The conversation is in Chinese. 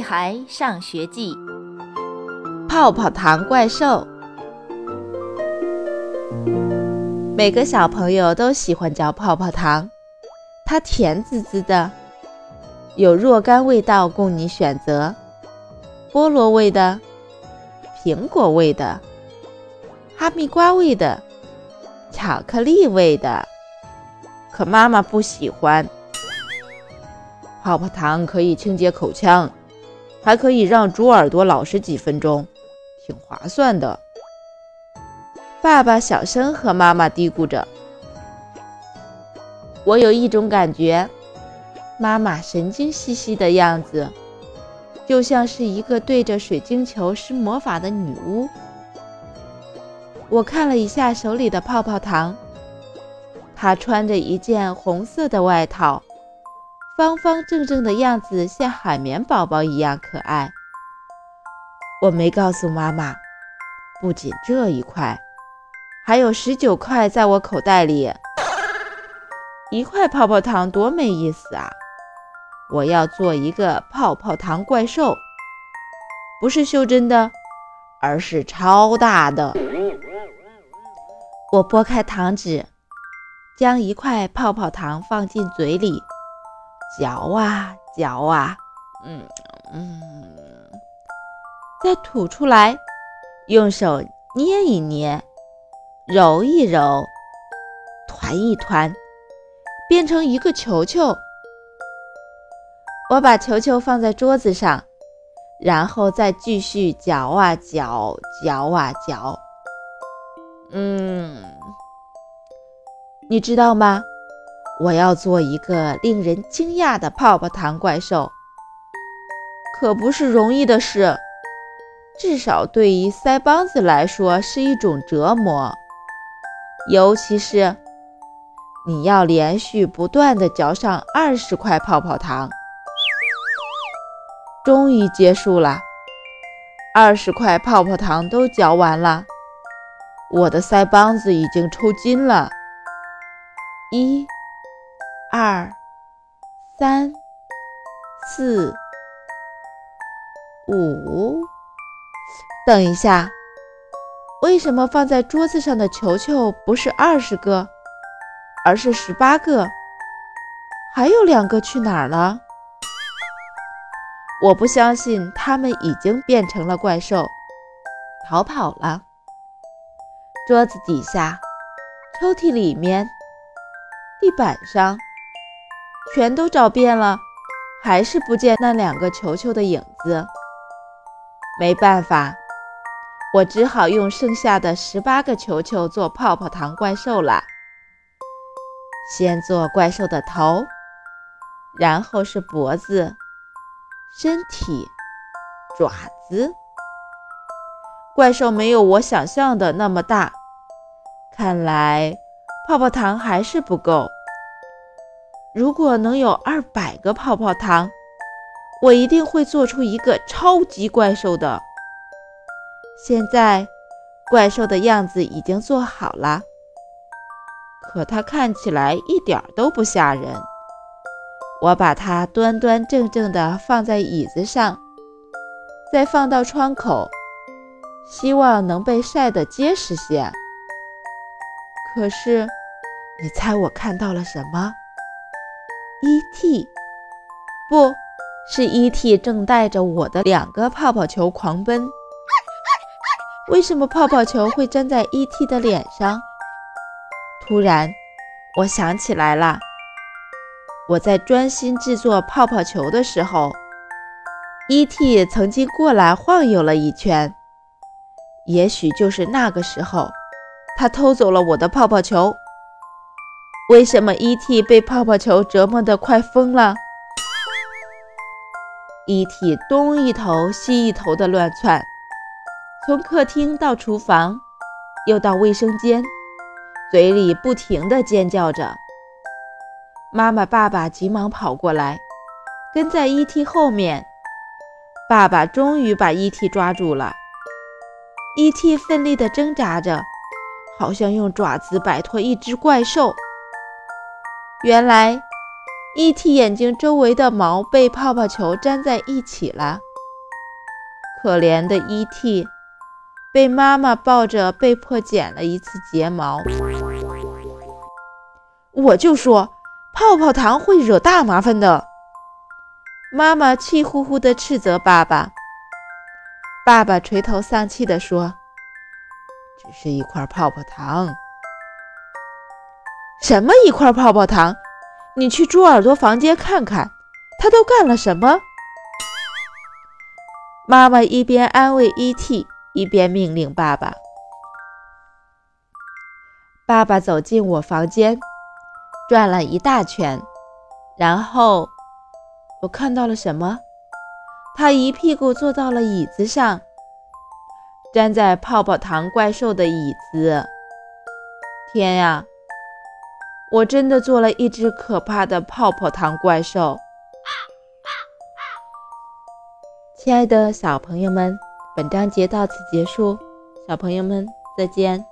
屁孩上学记》泡泡糖怪兽。每个小朋友都喜欢嚼泡泡糖，它甜滋滋的，有若干味道供你选择：菠萝味的、苹果味的、哈密瓜味的、巧克力味的。可妈妈不喜欢。泡泡糖可以清洁口腔，还可以让猪耳朵老实几分钟，挺划算的。爸爸小声和妈妈嘀咕着：“我有一种感觉，妈妈神经兮兮的样子，就像是一个对着水晶球施魔法的女巫。”我看了一下手里的泡泡糖，她穿着一件红色的外套。方方正正的样子像海绵宝宝一样可爱。我没告诉妈妈，不仅这一块，还有十九块在我口袋里。一块泡泡糖多没意思啊！我要做一个泡泡糖怪兽，不是袖珍的，而是超大的。我拨开糖纸，将一块泡泡糖放进嘴里。嚼啊嚼啊，嗯嗯，再吐出来，用手捏一捏，揉一揉，团一团，变成一个球球。我把球球放在桌子上，然后再继续嚼啊嚼，嚼啊嚼。嗯，你知道吗？我要做一个令人惊讶的泡泡糖怪兽，可不是容易的事，至少对于腮帮子来说是一种折磨。尤其是你要连续不断的嚼上二十块泡泡糖。终于结束了，二十块泡泡糖都嚼完了，我的腮帮子已经抽筋了。一。二、三、四、五，等一下，为什么放在桌子上的球球不是二十个，而是十八个？还有两个去哪儿了？我不相信他们已经变成了怪兽，逃跑了。桌子底下、抽屉里面、地板上。全都找遍了，还是不见那两个球球的影子。没办法，我只好用剩下的十八个球球做泡泡糖怪兽了。先做怪兽的头，然后是脖子、身体、爪子。怪兽没有我想象的那么大，看来泡泡糖还是不够。如果能有二百个泡泡糖，我一定会做出一个超级怪兽的。现在，怪兽的样子已经做好了，可它看起来一点都不吓人。我把它端端正正地放在椅子上，再放到窗口，希望能被晒得结实些。可是，你猜我看到了什么？E.T. 不是 E.T. 正带着我的两个泡泡球狂奔。为什么泡泡球会粘在 E.T. 的脸上？突然，我想起来了，我在专心制作泡泡球的时候，E.T. 曾经过来晃悠了一圈。也许就是那个时候，他偷走了我的泡泡球。为什么 E.T. 被泡泡球折磨得快疯了？E.T. 东一头西一头的乱窜，从客厅到厨房，又到卫生间，嘴里不停地尖叫着。妈妈、爸爸急忙跑过来，跟在 E.T. 后面。爸爸终于把 E.T. 抓住了。E.T. 奋力地挣扎着，好像用爪子摆脱一只怪兽。原来，E.T. 眼睛周围的毛被泡泡球粘在一起了。可怜的 E.T. 被妈妈抱着，被迫剪了一次睫毛。我就说，泡泡糖会惹大麻烦的。妈妈气呼呼地斥责爸爸。爸爸垂头丧气地说：“只是一块泡泡糖。什么一块泡泡糖？你去猪耳朵房间看看，他都干了什么？”妈妈一边安慰 E.T。一边命令爸爸。爸爸走进我房间，转了一大圈，然后我看到了什么？他一屁股坐到了椅子上，粘在泡泡糖怪兽的椅子。天呀！我真的做了一只可怕的泡泡糖怪兽。亲爱的小朋友们。本章节到此结束，小朋友们再见。